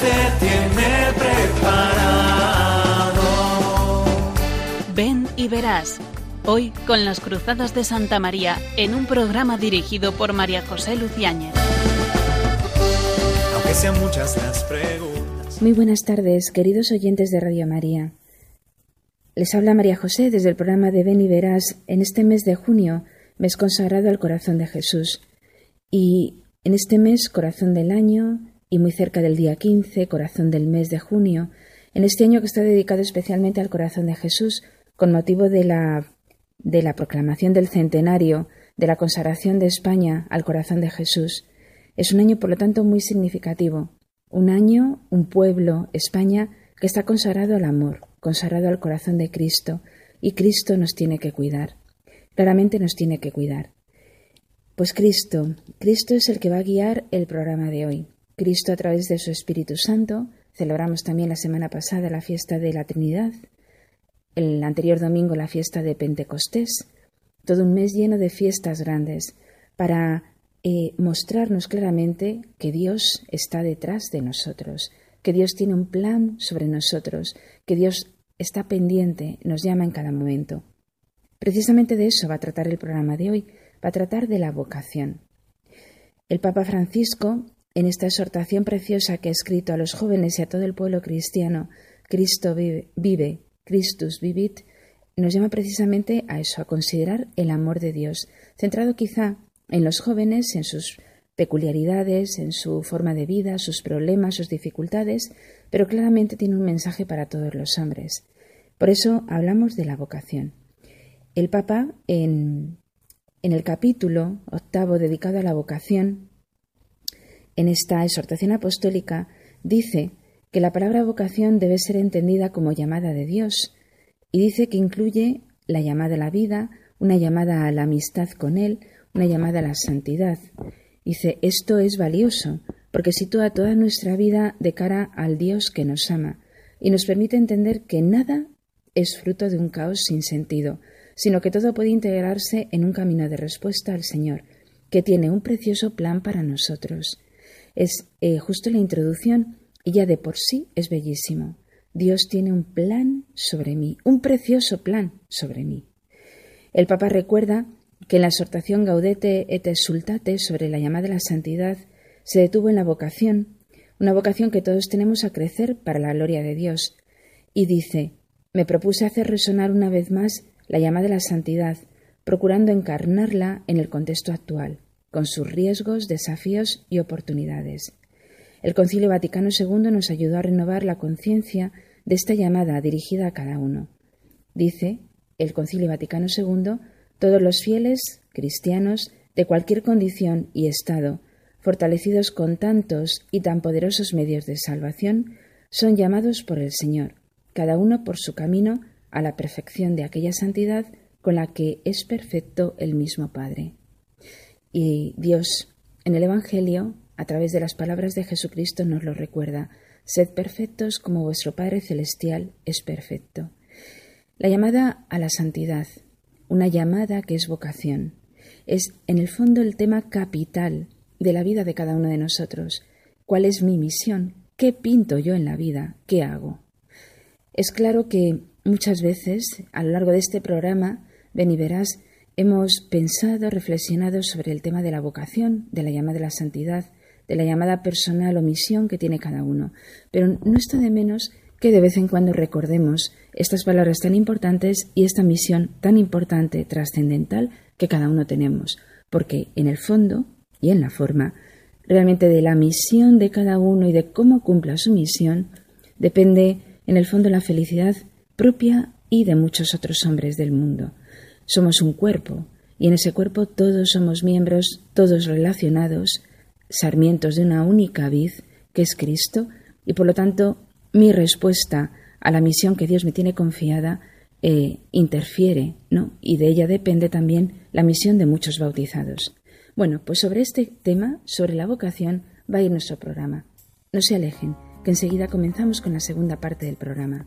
Te tiene preparado. Ven y verás. Hoy con las Cruzadas de Santa María en un programa dirigido por María José Luciáñez. Aunque sean muchas las preguntas. Muy buenas tardes, queridos oyentes de Radio María. Les habla María José desde el programa de Ven y Verás en este mes de junio, mes consagrado al corazón de Jesús. Y en este mes, corazón del año, y muy cerca del día 15, corazón del mes de junio, en este año que está dedicado especialmente al corazón de Jesús, con motivo de la, de la proclamación del centenario de la consagración de España al corazón de Jesús. Es un año, por lo tanto, muy significativo. Un año, un pueblo, España, que está consagrado al amor, consagrado al corazón de Cristo, y Cristo nos tiene que cuidar. Claramente nos tiene que cuidar. Pues Cristo, Cristo es el que va a guiar el programa de hoy. Cristo a través de su Espíritu Santo. Celebramos también la semana pasada la fiesta de la Trinidad, el anterior domingo la fiesta de Pentecostés, todo un mes lleno de fiestas grandes para eh, mostrarnos claramente que Dios está detrás de nosotros, que Dios tiene un plan sobre nosotros, que Dios está pendiente, nos llama en cada momento. Precisamente de eso va a tratar el programa de hoy, va a tratar de la vocación. El Papa Francisco, en esta exhortación preciosa que ha escrito a los jóvenes y a todo el pueblo cristiano, Cristo vive, vive Christus vivit, nos llama precisamente a eso, a considerar el amor de Dios, centrado quizá en los jóvenes, en sus peculiaridades, en su forma de vida, sus problemas, sus dificultades, pero claramente tiene un mensaje para todos los hombres. Por eso hablamos de la vocación. El Papa, en, en el capítulo octavo dedicado a la vocación, en esta exhortación apostólica, dice que la palabra vocación debe ser entendida como llamada de Dios, y dice que incluye la llamada a la vida, una llamada a la amistad con Él, una llamada a la santidad. Dice, esto es valioso, porque sitúa toda nuestra vida de cara al Dios que nos ama, y nos permite entender que nada es fruto de un caos sin sentido, sino que todo puede integrarse en un camino de respuesta al Señor, que tiene un precioso plan para nosotros. Es eh, justo la introducción y ya de por sí es bellísimo. Dios tiene un plan sobre mí, un precioso plan sobre mí. El Papa recuerda que en la exhortación Gaudete et Exultate sobre la llamada de la santidad se detuvo en la vocación, una vocación que todos tenemos a crecer para la gloria de Dios, y dice, me propuse hacer resonar una vez más la llamada de la santidad, procurando encarnarla en el contexto actual, con sus riesgos, desafíos y oportunidades. El Concilio Vaticano II nos ayudó a renovar la conciencia de esta llamada dirigida a cada uno. Dice el Concilio Vaticano II, todos los fieles, cristianos, de cualquier condición y estado, fortalecidos con tantos y tan poderosos medios de salvación, son llamados por el Señor, cada uno por su camino a la perfección de aquella santidad con la que es perfecto el mismo Padre. Y Dios, en el Evangelio, a través de las palabras de Jesucristo nos lo recuerda. Sed perfectos como vuestro Padre Celestial es perfecto. La llamada a la santidad, una llamada que es vocación, es en el fondo el tema capital de la vida de cada uno de nosotros. ¿Cuál es mi misión? ¿Qué pinto yo en la vida? ¿Qué hago? Es claro que muchas veces a lo largo de este programa, ven y verás, hemos pensado, reflexionado sobre el tema de la vocación, de la llamada de la santidad, de la llamada personal o misión que tiene cada uno. Pero no está de menos que de vez en cuando recordemos estas palabras tan importantes y esta misión tan importante, trascendental, que cada uno tenemos, porque en el fondo y en la forma, realmente de la misión de cada uno y de cómo cumpla su misión, depende en el fondo la felicidad propia y de muchos otros hombres del mundo. Somos un cuerpo, y en ese cuerpo todos somos miembros, todos relacionados, sarmientos de una única vid, que es Cristo, y por lo tanto mi respuesta a la misión que Dios me tiene confiada eh, interfiere, ¿no? Y de ella depende también la misión de muchos bautizados. Bueno, pues sobre este tema, sobre la vocación, va a ir nuestro programa. No se alejen, que enseguida comenzamos con la segunda parte del programa.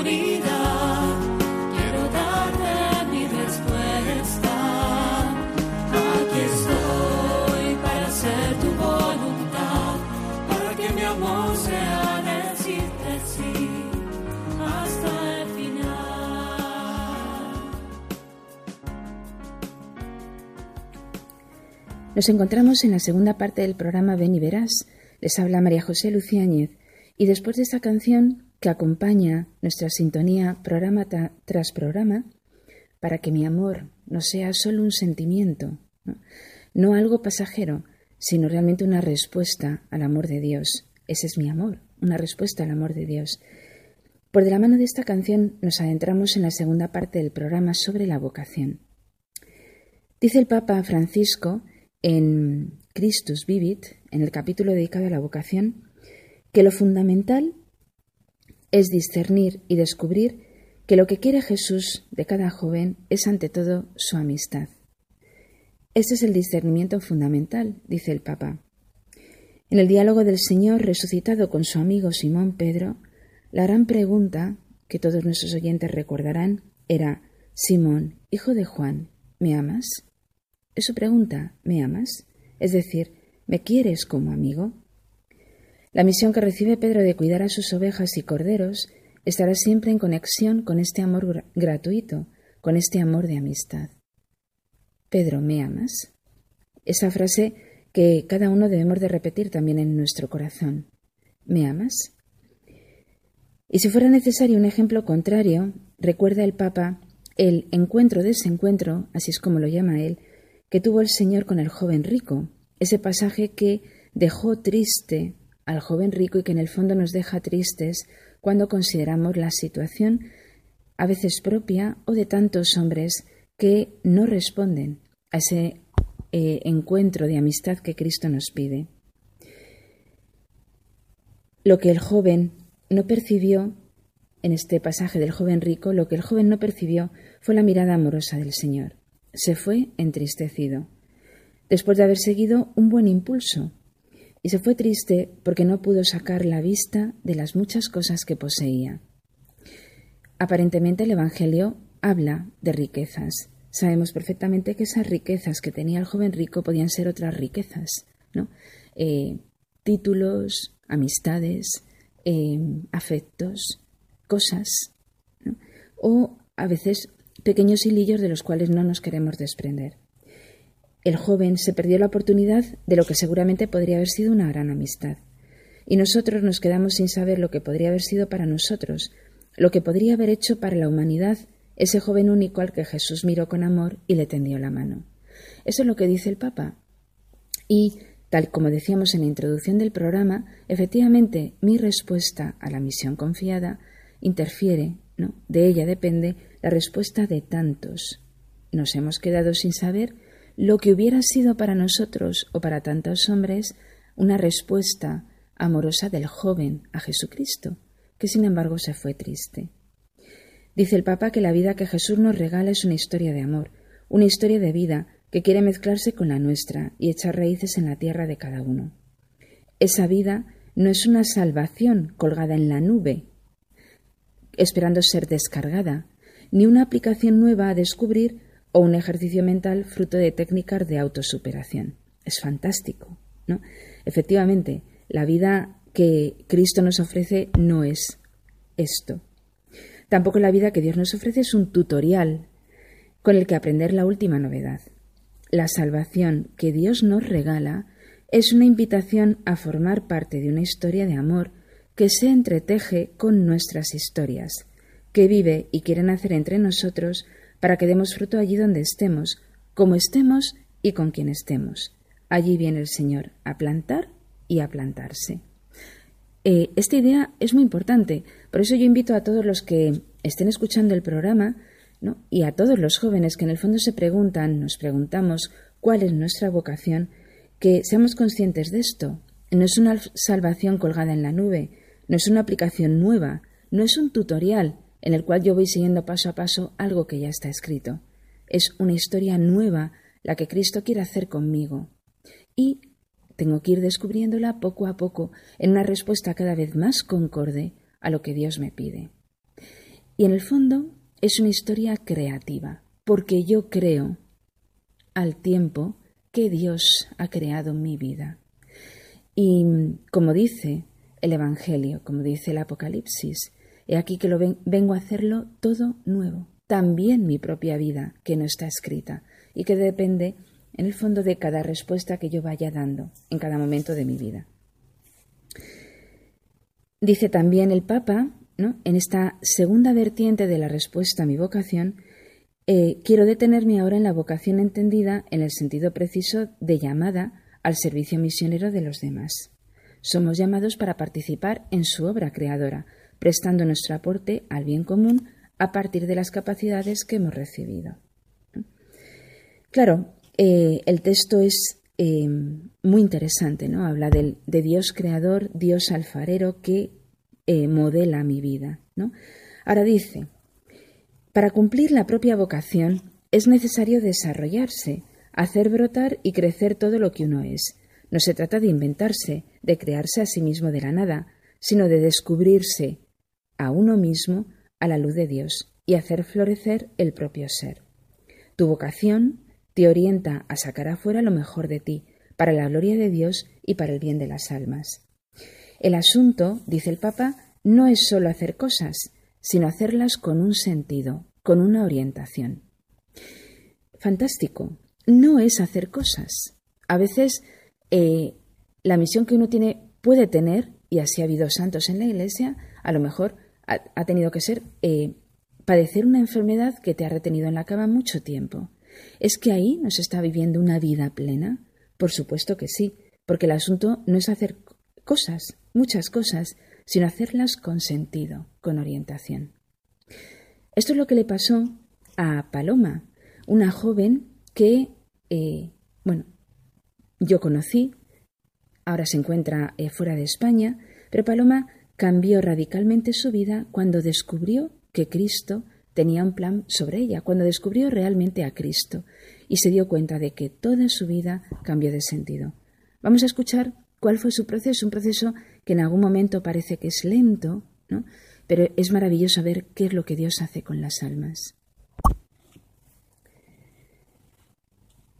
Nos encontramos en la segunda parte del programa Ven y Verás. Les habla María José Luciáñez y después de esta canción que acompaña nuestra sintonía programa tras programa, para que mi amor no sea solo un sentimiento, ¿no? no algo pasajero, sino realmente una respuesta al amor de Dios. Ese es mi amor, una respuesta al amor de Dios. Por de la mano de esta canción nos adentramos en la segunda parte del programa sobre la vocación. Dice el Papa Francisco en Christus Vivit, en el capítulo dedicado a la vocación, que lo fundamental es discernir y descubrir que lo que quiere Jesús de cada joven es ante todo su amistad. Este es el discernimiento fundamental, dice el Papa. En el diálogo del Señor resucitado con su amigo Simón Pedro, la gran pregunta que todos nuestros oyentes recordarán era, Simón, hijo de Juan, ¿me amas? Es su pregunta, ¿me amas? Es decir, ¿me quieres como amigo? La misión que recibe Pedro de cuidar a sus ovejas y corderos estará siempre en conexión con este amor gra- gratuito, con este amor de amistad. Pedro, ¿me amas? Esa frase que cada uno debemos de repetir también en nuestro corazón. ¿Me amas? Y si fuera necesario un ejemplo contrario, recuerda el Papa el encuentro-desencuentro, así es como lo llama él, que tuvo el Señor con el joven rico, ese pasaje que dejó triste al joven rico y que en el fondo nos deja tristes cuando consideramos la situación a veces propia o de tantos hombres que no responden a ese eh, encuentro de amistad que Cristo nos pide. Lo que el joven no percibió en este pasaje del joven rico, lo que el joven no percibió fue la mirada amorosa del Señor. Se fue entristecido, después de haber seguido un buen impulso, y se fue triste porque no pudo sacar la vista de las muchas cosas que poseía. Aparentemente el Evangelio habla de riquezas. Sabemos perfectamente que esas riquezas que tenía el joven rico podían ser otras riquezas, ¿no? Eh, títulos, amistades, eh, afectos, cosas, o a veces pequeños hilillos de los cuales no nos queremos desprender. El joven se perdió la oportunidad de lo que seguramente podría haber sido una gran amistad. Y nosotros nos quedamos sin saber lo que podría haber sido para nosotros, lo que podría haber hecho para la humanidad ese joven único al que Jesús miró con amor y le tendió la mano. Eso es lo que dice el Papa. Y, tal como decíamos en la introducción del programa, efectivamente mi respuesta a la misión confiada interfiere, ¿no? De ella depende la respuesta de tantos. Nos hemos quedado sin saber lo que hubiera sido para nosotros o para tantos hombres una respuesta amorosa del joven a Jesucristo, que sin embargo se fue triste. Dice el Papa que la vida que Jesús nos regala es una historia de amor, una historia de vida que quiere mezclarse con la nuestra y echar raíces en la tierra de cada uno. Esa vida no es una salvación colgada en la nube, esperando ser descargada, ni una aplicación nueva a descubrir o un ejercicio mental fruto de técnicas de autosuperación. Es fantástico, ¿no? Efectivamente, la vida que Cristo nos ofrece no es esto. Tampoco la vida que Dios nos ofrece es un tutorial con el que aprender la última novedad. La salvación que Dios nos regala es una invitación a formar parte de una historia de amor que se entreteje con nuestras historias, que vive y quiere nacer entre nosotros para que demos fruto allí donde estemos, como estemos y con quien estemos. Allí viene el Señor a plantar y a plantarse. Eh, esta idea es muy importante, por eso yo invito a todos los que estén escuchando el programa y a todos los jóvenes que en el fondo se preguntan, nos preguntamos cuál es nuestra vocación, que seamos conscientes de esto. No es una salvación colgada en la nube, no es una aplicación nueva, no es un tutorial, en el cual yo voy siguiendo paso a paso algo que ya está escrito. Es una historia nueva la que Cristo quiere hacer conmigo. Y tengo que ir descubriéndola poco a poco en una respuesta cada vez más concorde a lo que Dios me pide. Y en el fondo es una historia creativa, porque yo creo al tiempo que Dios ha creado mi vida. Y como dice el Evangelio, como dice el Apocalipsis, He aquí que lo vengo a hacerlo todo nuevo, también mi propia vida, que no está escrita y que depende, en el fondo, de cada respuesta que yo vaya dando en cada momento de mi vida. Dice también el Papa, ¿no? en esta segunda vertiente de la respuesta a mi vocación, eh, quiero detenerme ahora en la vocación entendida en el sentido preciso de llamada al servicio misionero de los demás. Somos llamados para participar en su obra creadora, prestando nuestro aporte al bien común a partir de las capacidades que hemos recibido. Claro, eh, el texto es eh, muy interesante, ¿no? Habla de Dios creador, Dios alfarero que eh, modela mi vida, ¿no? Ahora dice, para cumplir la propia vocación es necesario desarrollarse, hacer brotar y crecer todo lo que uno es. No se trata de inventarse, de crearse a sí mismo de la nada, sino de descubrirse, a uno mismo a la luz de Dios y hacer florecer el propio ser. Tu vocación te orienta a sacar afuera lo mejor de ti, para la gloria de Dios y para el bien de las almas. El asunto, dice el Papa, no es solo hacer cosas, sino hacerlas con un sentido, con una orientación. Fantástico. No es hacer cosas. A veces eh, la misión que uno tiene puede tener, y así ha habido santos en la Iglesia, a lo mejor ha, tenido que ser eh, padecer una enfermedad que te ha retenido en la cama mucho tiempo. ¿Es que ahí no se está viviendo una vida plena? Por supuesto que sí, porque el asunto no es hacer cosas, muchas cosas, sino hacerlas con sentido, con orientación. Esto es lo que le pasó a Paloma, una joven que, eh, bueno, yo conocí, ahora se encuentra eh, fuera de España, pero Paloma cambió radicalmente su vida cuando descubrió que Cristo tenía un plan sobre ella, cuando descubrió realmente a Cristo y se dio cuenta de que toda su vida cambió de sentido. Vamos a escuchar cuál fue su proceso, un proceso que en algún momento parece que es lento, ¿no? pero es maravilloso ver qué es lo que Dios hace con las almas.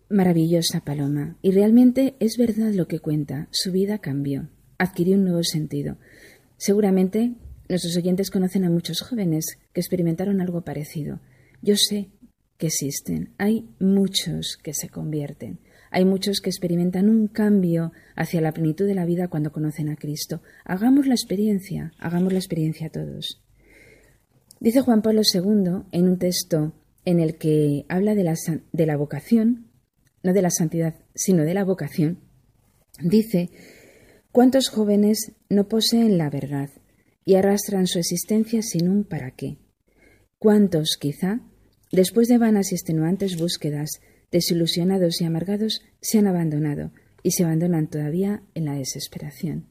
Maravillosa Paloma, y realmente es verdad lo que cuenta, su vida cambió, adquirió un nuevo sentido. Seguramente nuestros oyentes conocen a muchos jóvenes que experimentaron algo parecido. Yo sé que existen, hay muchos que se convierten, hay muchos que experimentan un cambio hacia la plenitud de la vida cuando conocen a Cristo. Hagamos la experiencia, hagamos la experiencia todos. Dice Juan Pablo II en un texto en el que habla de la, de la vocación, no de la santidad, sino de la vocación, dice, ¿cuántos jóvenes no poseen la verdad y arrastran su existencia sin un para qué? ¿Cuántos, quizá, después de vanas y extenuantes búsquedas, desilusionados y amargados, se han abandonado y se abandonan todavía en la desesperación.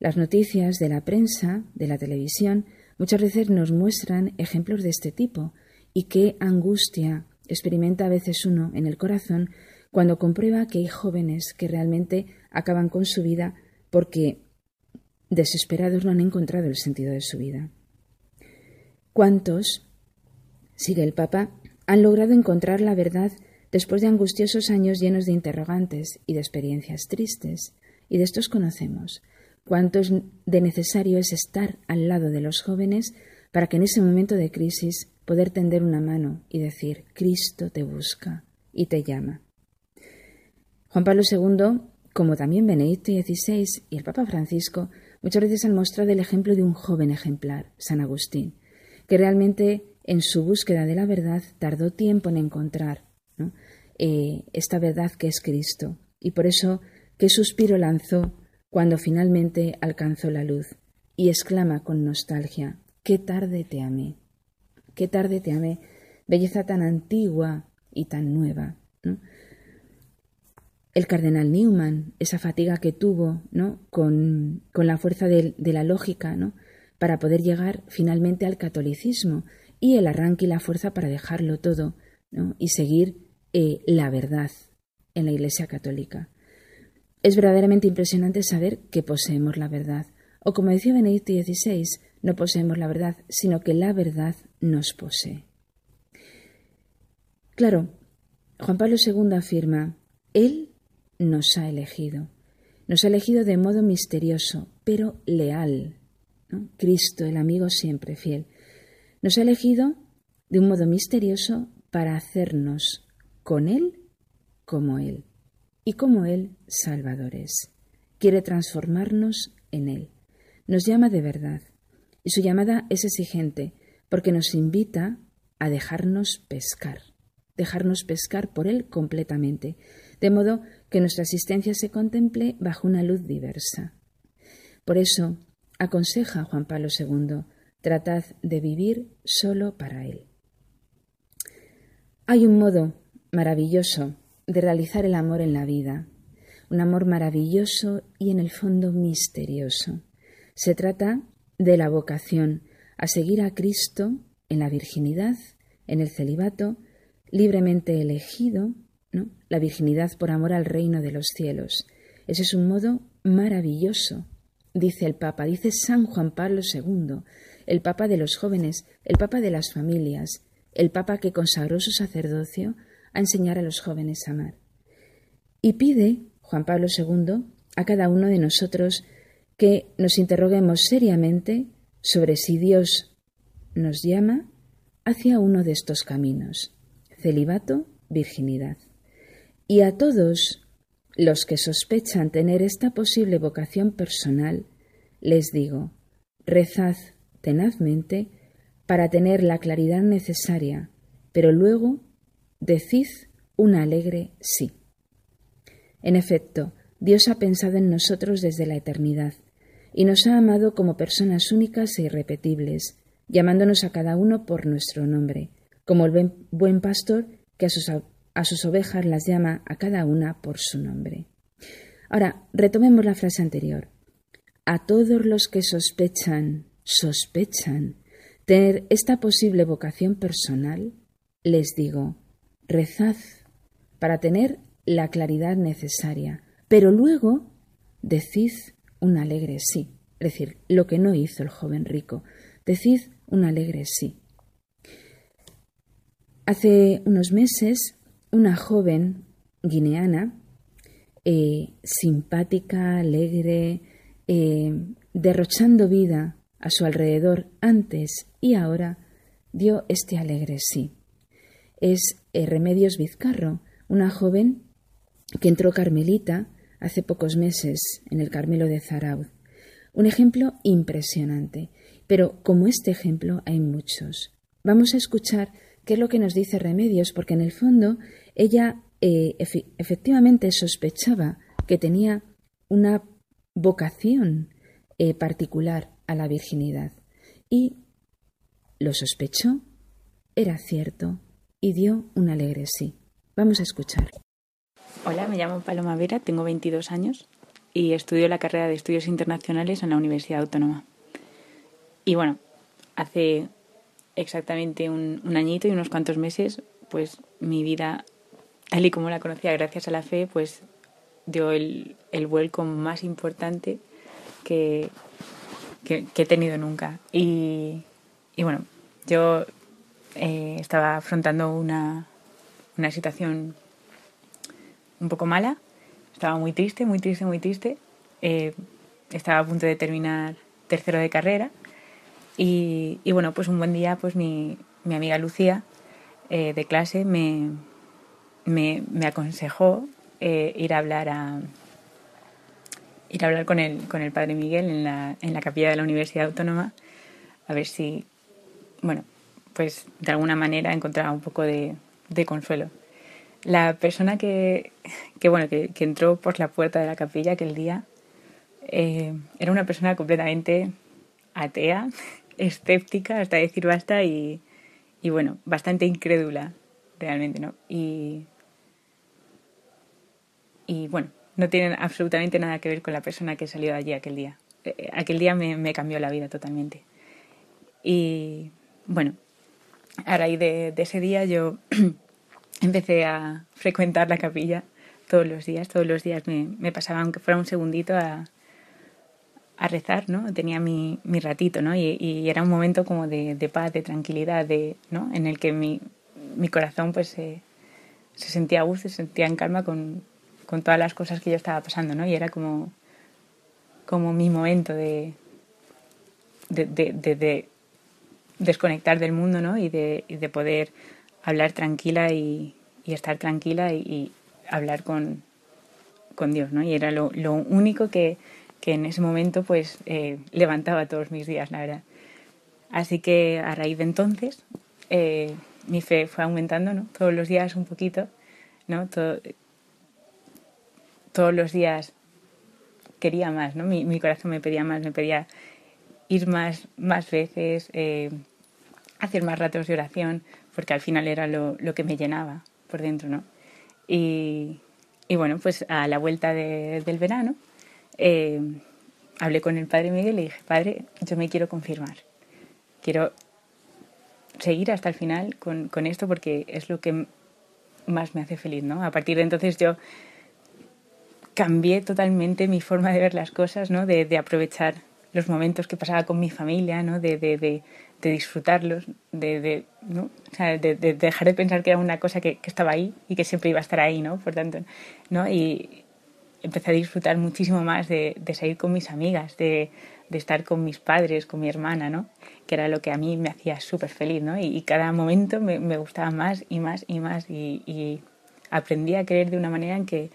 Las noticias de la prensa, de la televisión, muchas veces nos muestran ejemplos de este tipo y qué angustia experimenta a veces uno en el corazón cuando comprueba que hay jóvenes que realmente acaban con su vida porque desesperados no han encontrado el sentido de su vida. ¿Cuántos, sigue el Papa, han logrado encontrar la verdad después de angustiosos años llenos de interrogantes y de experiencias tristes, y de estos conocemos, cuánto de necesario es estar al lado de los jóvenes para que en ese momento de crisis poder tender una mano y decir, Cristo te busca y te llama. Juan Pablo II, como también Benedicto XVI y el Papa Francisco, muchas veces han mostrado el ejemplo de un joven ejemplar, San Agustín, que realmente en su búsqueda de la verdad tardó tiempo en encontrar eh, esta verdad que es Cristo. Y por eso, qué suspiro lanzó cuando finalmente alcanzó la luz y exclama con nostalgia, qué tarde te amé, qué tarde te amé, belleza tan antigua y tan nueva. El cardenal Newman, esa fatiga que tuvo ¿no? con, la fuerza de, la lógica ¿no? para poder llegar finalmente al catolicismo y el arranque y la fuerza para dejarlo todo y seguir eh, la verdad en la Iglesia Católica. Es verdaderamente impresionante saber que poseemos la verdad, o como decía Benedicto XVI, no poseemos la verdad, sino que la verdad nos posee. Claro, Juan Pablo II afirma, Él nos ha elegido, nos ha elegido de modo misterioso, pero leal. Cristo, el amigo siempre fiel, nos ha elegido de un modo misterioso para hacernos con Él como Él y como Él salvadores. Quiere transformarnos en Él. Nos llama de verdad y su llamada es exigente porque nos invita a dejarnos pescar, dejarnos pescar por Él completamente, de modo que nuestra existencia se contemple bajo una luz diversa. Por eso, aconseja Juan Pablo II, tratad de vivir solo para Él. Hay un modo maravilloso de realizar el amor en la vida, un amor maravilloso y en el fondo misterioso. Se trata de la vocación a seguir a Cristo en la virginidad, en el celibato, libremente elegido, la virginidad por amor al reino de los cielos. Ese es un modo maravilloso, dice el Papa, dice San Juan Pablo II, el Papa de los jóvenes, el Papa de las familias, el Papa que consagró su sacerdocio a enseñar a los jóvenes a amar. Y pide, Juan Pablo II, a cada uno de nosotros que nos interroguemos seriamente sobre si Dios nos llama hacia uno de estos caminos, celibato, virginidad. Y a todos los que sospechan tener esta posible vocación personal, les digo, rezad tenazmente para tener la claridad necesaria, pero luego Decid un alegre sí. En efecto, Dios ha pensado en nosotros desde la eternidad y nos ha amado como personas únicas e irrepetibles, llamándonos a cada uno por nuestro nombre, como el buen pastor que a sus, a sus ovejas las llama a cada una por su nombre. Ahora, retomemos la frase anterior. A todos los que sospechan, sospechan tener esta posible vocación personal, les digo, rezad para tener la claridad necesaria, pero luego decid un alegre sí, es decir, lo que no hizo el joven rico, decid un alegre sí. Hace unos meses, una joven guineana, eh, simpática, alegre, eh, derrochando vida a su alrededor antes y ahora, dio este alegre sí. Es eh, Remedios Vizcarro, una joven que entró carmelita hace pocos meses en el Carmelo de Zaraud. Un ejemplo impresionante, pero como este ejemplo hay muchos. Vamos a escuchar qué es lo que nos dice Remedios, porque en el fondo ella eh, efectivamente sospechaba que tenía una vocación eh, particular a la virginidad y lo sospechó, era cierto y dio un alegre sí. Vamos a escuchar. Hola, me llamo Paloma Vera, tengo 22 años y estudio la carrera de estudios internacionales en la Universidad Autónoma. Y bueno, hace exactamente un, añito y unos cuantos meses, pues mi vida, tal y como la conocía gracias a la fe, pues dio el, el vuelco más importante que, he tenido nunca. Y, y bueno, yo eh, estaba afrontando una, una situación un poco mala, estaba muy triste, muy triste, muy triste. Eh, estaba a punto de terminar tercero de carrera y, bueno, pues un buen día pues mi, mi amiga Lucía eh, de clase me, me, me aconsejó ir a hablar a, ir a hablar con el, con el padre Miguel en la, en la capilla de la Universidad Autónoma, a ver si, bueno, pues de alguna manera encontraba un poco de, consuelo. La persona que, que bueno, que, que, entró por la puerta de la capilla aquel día eh, era una persona completamente atea, escéptica, hasta decir basta, y, y bueno, bastante incrédula, realmente, ¿no? Y, y bueno, no tienen absolutamente nada que ver con la persona que salió de allí aquel día. Eh, aquel día me, cambió la vida totalmente. Y bueno, a raíz de, ese día yo empecé a frecuentar la capilla todos los días. Todos los días me, me pasaba, aunque fuera un segundito, a, a rezar, ¿no? Tenía mi, mi ratito, ¿no? Y, era un momento como de, de, paz, de tranquilidad, de, ¿no? En el que mi, mi corazón pues se sentía a gusto, se sentía en calma con, con todas las cosas que yo estaba pasando, ¿no? Y era como, como mi momento de, de, de, desconectar del mundo, ¿no? Y de, de poder hablar tranquila y, y estar tranquila y, hablar con, con, Dios, ¿no? Y era lo, lo único que, que, en ese momento, pues, eh, levantaba todos mis días, la verdad. Así que a raíz de entonces, eh, mi fe fue aumentando, ¿no? Todos los días un poquito, ¿no? Todo, todos los días quería más, ¿no? Mi, mi corazón me pedía más, me pedía ir más, más veces, eh, hacer más ratos de oración, porque al final era lo, lo que me llenaba por dentro, ¿no? Y, y bueno, pues a la vuelta de, del verano eh, hablé con el padre Miguel y le dije, padre, yo me quiero confirmar, quiero seguir hasta el final con, con esto porque es lo que más me hace feliz, ¿no? A partir de entonces yo cambié totalmente mi forma de ver las cosas, ¿no? De, de aprovechar los momentos que pasaba con mi familia, ¿no? De, de, de, de disfrutarlos, de, ¿no? o sea, de, dejar de pensar que era una cosa que, que, estaba ahí y que siempre iba a estar ahí, ¿no? Por tanto, ¿no? Y empecé a disfrutar muchísimo más de, de salir con mis amigas, de, de estar con mis padres, con mi hermana, ¿no? Que era lo que a mí me hacía súper feliz, ¿no? Y, y, cada momento me, me, gustaba más y más y más y, y aprendí a creer de una manera en que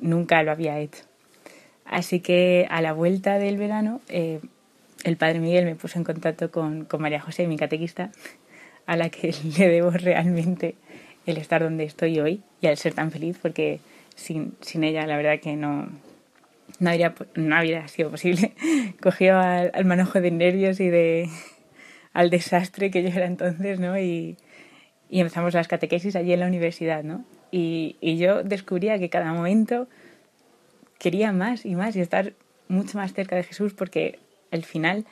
nunca lo había hecho. Así que a la vuelta del verano, eh, el padre Miguel me puso en contacto con, con, María José, mi catequista, a la que le debo realmente el estar donde estoy hoy y al ser tan feliz, porque sin, sin ella la verdad que no, no, habría, no habría sido posible. Cogió al, al manojo de nervios y de al desastre que yo era entonces, ¿no? Y, y empezamos las catequesis allí en la universidad, ¿no? Y, y yo descubría que cada momento quería más y más y estar mucho más cerca de Jesús porque al final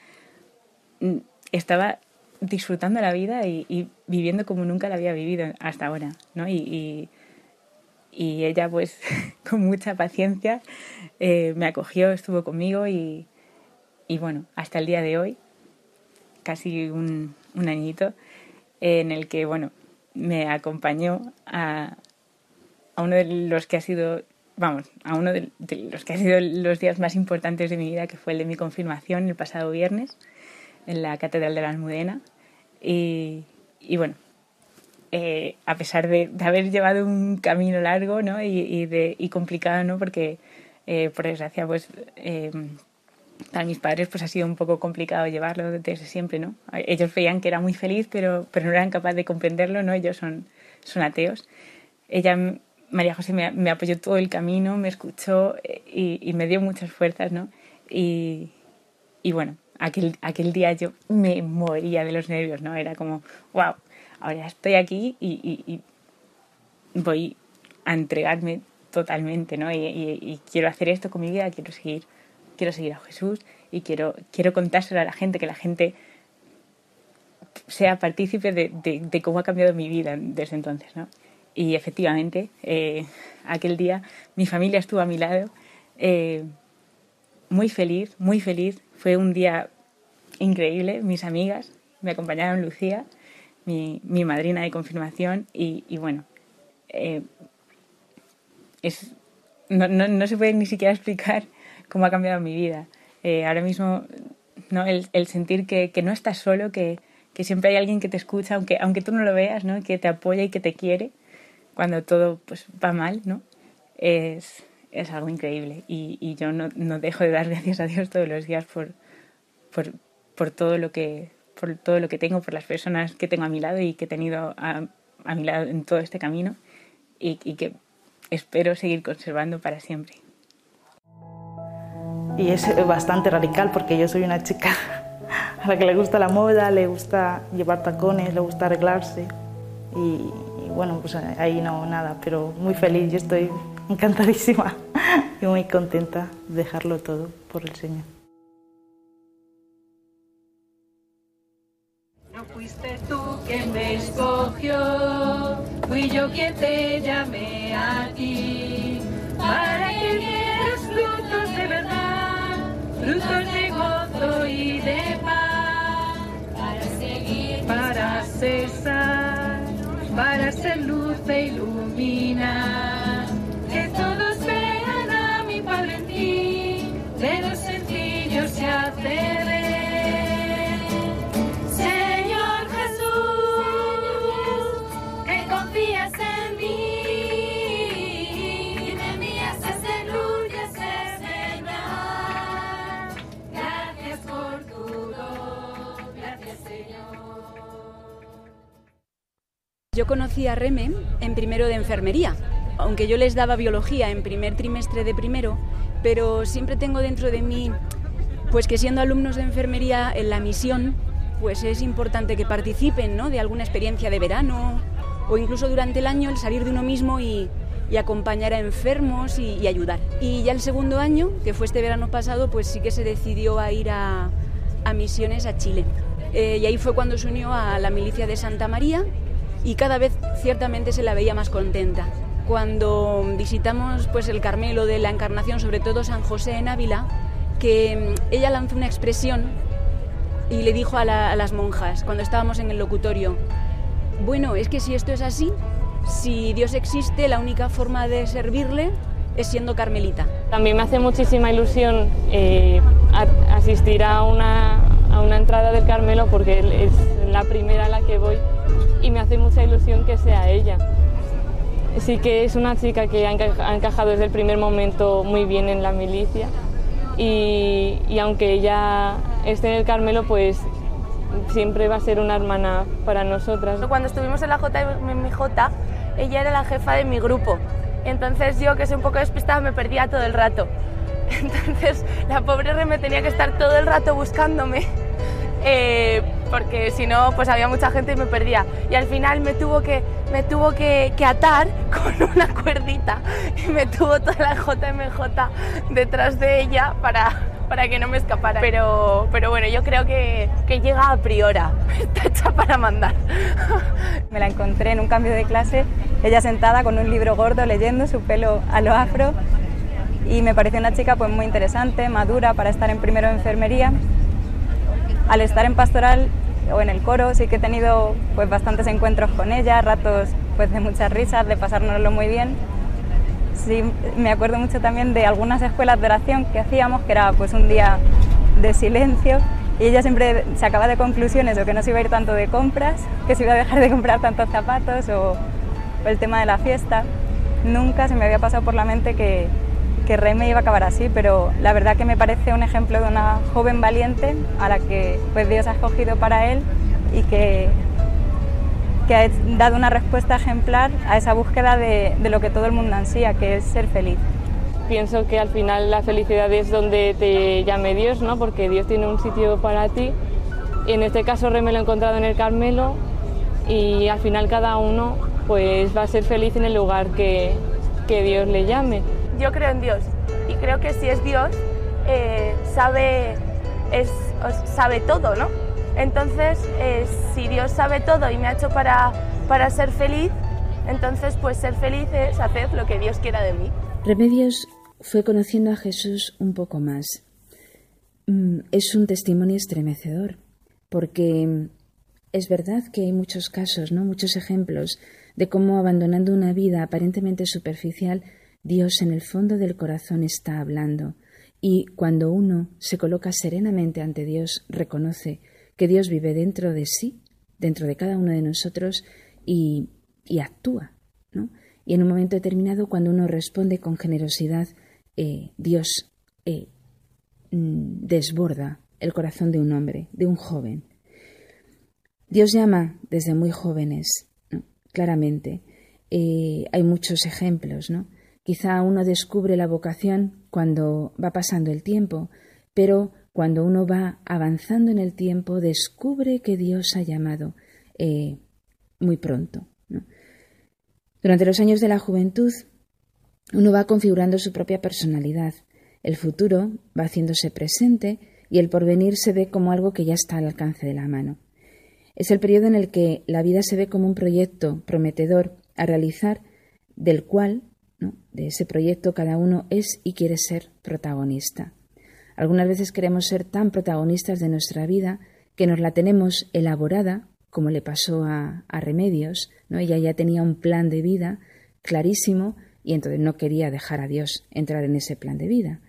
mm, estaba disfrutando la vida y, viviendo como nunca la había vivido hasta ahora, ¿no? Y, y ella, pues, con mucha paciencia, eh, me acogió, estuvo conmigo y, y, bueno, hasta el día de hoy, casi un, un añito, en el que, bueno, me acompañó a, a uno de los que ha sido, vamos, a uno de, los que ha sido los días más importantes de mi vida, que fue el de mi confirmación el pasado viernes en la Catedral de la Almudena. Y, y bueno, eh, a pesar de, haber llevado un camino largo ¿no? y, de, y complicado, ¿no? porque eh, por desgracia, pues eh, a mis padres pues ha sido un poco complicado llevarlo desde siempre, ¿no? Ellos veían que era muy feliz, pero, pero no eran capaces de comprenderlo, ¿no? Ellos son, son ateos. Ella, María José, me, apoyó todo el camino, me escuchó y, y me dio muchas fuerzas, ¿no? Y, y bueno, aquel, aquel día yo me moría de los nervios, ¿no? Era como, wow, ahora estoy aquí y, voy a entregarme totalmente, ¿no? Y, quiero hacer esto con mi vida, quiero seguir, quiero seguir a Jesús y quiero, quiero contárselo a la gente, que la gente sea partícipe de, cómo ha cambiado mi vida desde entonces, ¿no? Y efectivamente, eh, aquel día mi familia estuvo a mi lado, eh, muy feliz, muy feliz. Fue un día increíble, mis amigas me acompañaron, Lucía, mi, mi madrina de confirmación y, y bueno, eh, es, no, no, no, se puede ni siquiera explicar cómo ha cambiado mi vida. Eh, ahora mismo, ¿no? el, el sentir que, que, no estás solo, que, que, siempre hay alguien que te escucha, aunque, aunque tú no lo veas, ¿no? que te apoya y que te quiere cuando todo pues, va mal, ¿no? es, es algo increíble. Y, y yo no, no, dejo de dar gracias a Dios todos los días por, por, por todo lo que por todo lo que tengo, por las personas que tengo a mi lado y que he tenido a, a mi lado en todo este camino y, y, que espero seguir conservando para siempre. Y es bastante radical porque yo soy una chica a la que le gusta la moda, le gusta llevar tacones, le gusta arreglarse y, y bueno, pues ahí no nada, pero muy feliz, yo estoy encantadísima y muy contenta de dejarlo todo por el Señor. Fuiste tú quien me escogió, fui yo quien te llamé a ti, para que dieras frutos de verdad, frutos de gozo y de paz, para seguir, para cesar, para ser luz e iluminar, Yo conocí a Reme en primero de enfermería, aunque yo les daba biología en primer trimestre de primero, pero siempre tengo dentro de mí, pues que siendo alumnos de enfermería en la misión, pues es importante que participen ¿no? de alguna experiencia de verano o incluso durante el año el salir de uno mismo y, acompañar a enfermos y, ayudar. Y ya el segundo año, que fue este verano pasado, pues sí que se decidió a ir a, misiones a Chile. Eh, y ahí fue cuando se unió a la milicia de Santa María y cada vez ciertamente se la veía más contenta. Cuando visitamos pues el Carmelo de la Encarnación, sobre todo San José en Ávila, que mm, ella lanzó una expresión y le dijo a, las monjas cuando estábamos en el locutorio, bueno, es que si esto es así, si Dios existe, la única forma de servirle es siendo carmelita. También me hace muchísima ilusión eh, asistir a una, a una entrada del Carmelo porque es la primera a la que voy y me hace mucha ilusión que sea ella. Sí que es una chica que ha encajado desde el primer momento muy bien en la milicia y, y aunque ella esté en el Carmelo, pues siempre va a ser una hermana para nosotras. Cuando estuvimos en la JMJ, ella era la jefa de mi grupo. Entonces yo, que soy un poco despistada, me perdía todo el rato. Entonces la pobre me tenía que estar todo el rato buscándome eh, porque si no, pues había mucha gente y me perdía. Y al final me tuvo que, me tuvo que, atar con una cuerdita y me tuvo toda la JMJ detrás de ella para, para que no me escapara. Pero, pero bueno, yo creo que, que llega a priori, está hecha para mandar. Me la encontré en un cambio de clase, ella sentada con un libro gordo leyendo, su pelo a lo afro, y me pareció una chica pues muy interesante, madura para estar en primero de enfermería al estar en pastoral o en el coro sí que he tenido pues bastantes encuentros con ella, ratos pues de muchas risas, de pasárnoslo muy bien. Sí, me acuerdo mucho también de algunas escuelas de oración que hacíamos, que era pues un día de silencio y ella siempre sacaba de conclusiones o que no se iba a ir tanto de compras, que se iba a dejar de comprar tantos zapatos o, el tema de la fiesta. Nunca se me había pasado por la mente que, que Reme iba a acabar así, pero la verdad que me parece un ejemplo de una joven valiente a la que pues, Dios ha escogido para él y que, que ha dado una respuesta ejemplar a esa búsqueda de, de lo que todo el mundo ansía, que es ser feliz pienso que al final la felicidad es donde te llame Dios, ¿no? Porque Dios tiene un sitio para ti. En este caso Re me lo he encontrado en el Carmelo y al final cada uno pues va a ser feliz en el lugar que, que Dios le llame. Yo creo en Dios y creo que si es Dios eh, sabe, es, sabe todo, ¿no? Entonces, eh, si Dios sabe todo y me ha hecho para, para ser feliz, entonces pues ser feliz es hacer lo que Dios quiera de mí. Remedios fue conociendo a Jesús un poco más. Mm, es un testimonio estremecedor, porque es verdad que hay muchos casos, ¿no? muchos ejemplos de cómo abandonando una vida aparentemente superficial, Dios en el fondo del corazón está hablando. Y cuando uno se coloca serenamente ante Dios, reconoce que Dios vive dentro de sí, dentro de cada uno de nosotros, y, actúa. ¿no? Y en un momento determinado, cuando uno responde con generosidad, eh, Dios eh, mm, desborda el corazón de un hombre, de un joven. Dios llama desde muy jóvenes, claramente. Eh, hay muchos ejemplos, ¿no? Quizá uno descubre la vocación cuando va pasando el tiempo, pero cuando uno va avanzando en el tiempo, descubre que Dios ha llamado muy pronto. Durante los años de la juventud, uno va configurando su propia personalidad. El futuro va haciéndose presente y el porvenir se ve como algo que ya está al alcance de la mano. Es el periodo en el que la vida se ve como un proyecto prometedor a realizar, del cual, de ese proyecto, cada uno es y quiere ser protagonista. Algunas veces queremos ser tan protagonistas de nuestra vida que nos la tenemos elaborada, como le pasó a, a Remedios, ¿no? ella ya tenía un plan de vida clarísimo y entonces no quería dejar a Dios entrar en ese plan de vida.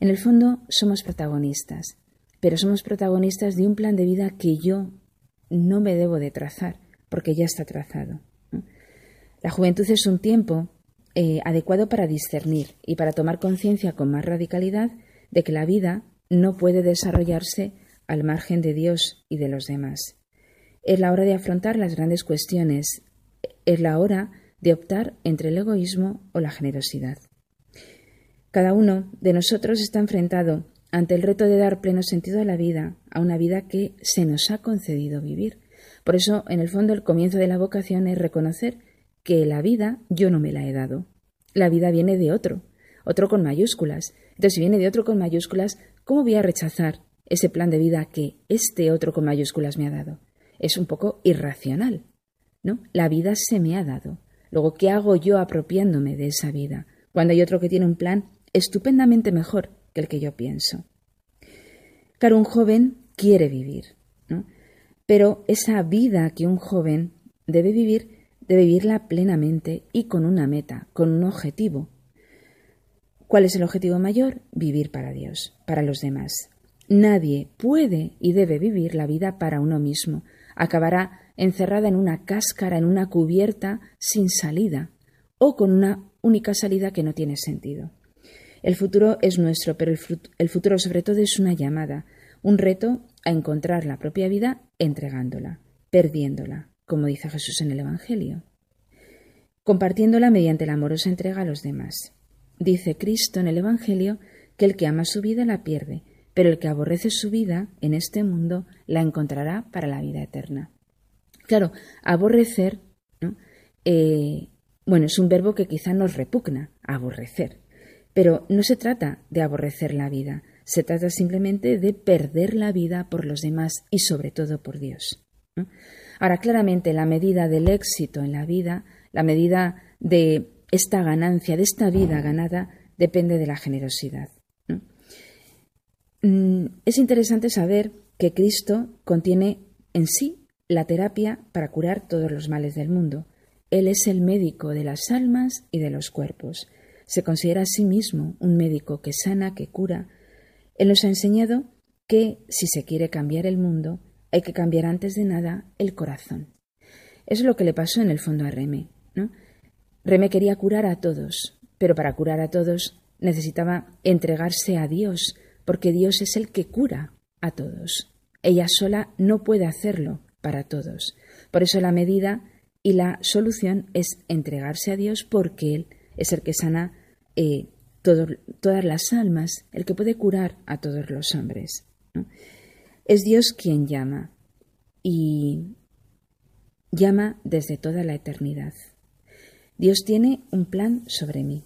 En el fondo somos protagonistas, pero somos protagonistas de un plan de vida que yo no me debo de trazar, porque ya está trazado. La juventud es un tiempo eh, adecuado para discernir y para tomar conciencia con más radicalidad de que la vida no puede desarrollarse al margen de Dios y de los demás. Es la hora de afrontar las grandes cuestiones, es la hora de optar entre el egoísmo o la generosidad. Cada uno de nosotros está enfrentado ante el reto de dar pleno sentido a la vida, a una vida que se nos ha concedido vivir. Por eso, en el fondo, el comienzo de la vocación es reconocer que la vida yo no me la he dado. La vida viene de otro, otro con mayúsculas. Entonces, si viene de otro con mayúsculas, ¿cómo voy a rechazar ese plan de vida que este otro con mayúsculas me ha dado? Es un poco irracional, ¿no? La vida se me ha dado. Luego, ¿qué hago yo apropiándome de esa vida? Cuando hay otro que tiene un plan estupendamente mejor que el que yo pienso. Claro, un joven quiere vivir, ¿no? Pero esa vida que un joven debe vivir, debe vivirla plenamente y con una meta, con un objetivo. ¿Cuál es el objetivo mayor? Vivir para Dios, para los demás. Nadie puede y debe vivir la vida para uno mismo. Acabará encerrada en una cáscara, en una cubierta, sin salida, o con una única salida que no tiene sentido. El futuro es nuestro, pero el, futuro sobre todo es una llamada, un reto a encontrar la propia vida entregándola, perdiéndola, como dice Jesús en el Evangelio, compartiéndola mediante la amorosa entrega a los demás. Dice Cristo en el Evangelio que el que ama su vida la pierde, pero el que aborrece su vida en este mundo la encontrará para la vida eterna. Claro, aborrecer, eh, bueno, es un verbo que quizá nos repugna, aborrecer. Pero no se trata de aborrecer la vida, se trata simplemente de perder la vida por los demás y sobre todo por Dios. Ahora, claramente, la medida del éxito en la vida, la medida de esta ganancia, de esta vida ganada, depende de la generosidad. Mm, es interesante saber que Cristo contiene en sí la terapia para curar todos los males del mundo. Él es el médico de las almas y de los cuerpos. Se considera a sí mismo un médico que sana, que cura. Él nos ha enseñado que si se quiere cambiar el mundo, hay que cambiar antes de nada el corazón. Es lo que le pasó en el fondo a Reme. ¿No? Reme quería curar a todos, pero para curar a todos necesitaba entregarse a Dios, porque Dios es el que cura a todos. Ella sola no puede hacerlo para todos. Por eso la medida y la solución es entregarse a Dios porque Él es el que sana eh, todas las almas, el que puede curar a todos los hombres. Es Dios quien llama y llama desde toda la eternidad. Dios tiene un plan sobre mí.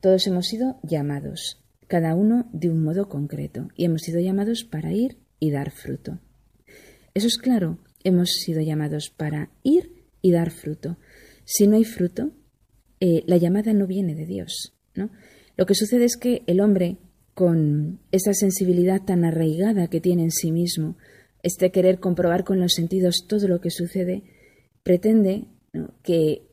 Todos hemos sido llamados, cada uno de un modo concreto, y hemos sido llamados para ir y dar fruto. Eso es claro, hemos sido llamados para ir y dar fruto. Si no hay fruto, eh, la llamada no viene de Dios. ¿no? Lo que sucede es que el hombre, con esa sensibilidad tan arraigada que tiene en sí mismo, este querer comprobar con los sentidos todo lo que sucede, pretende que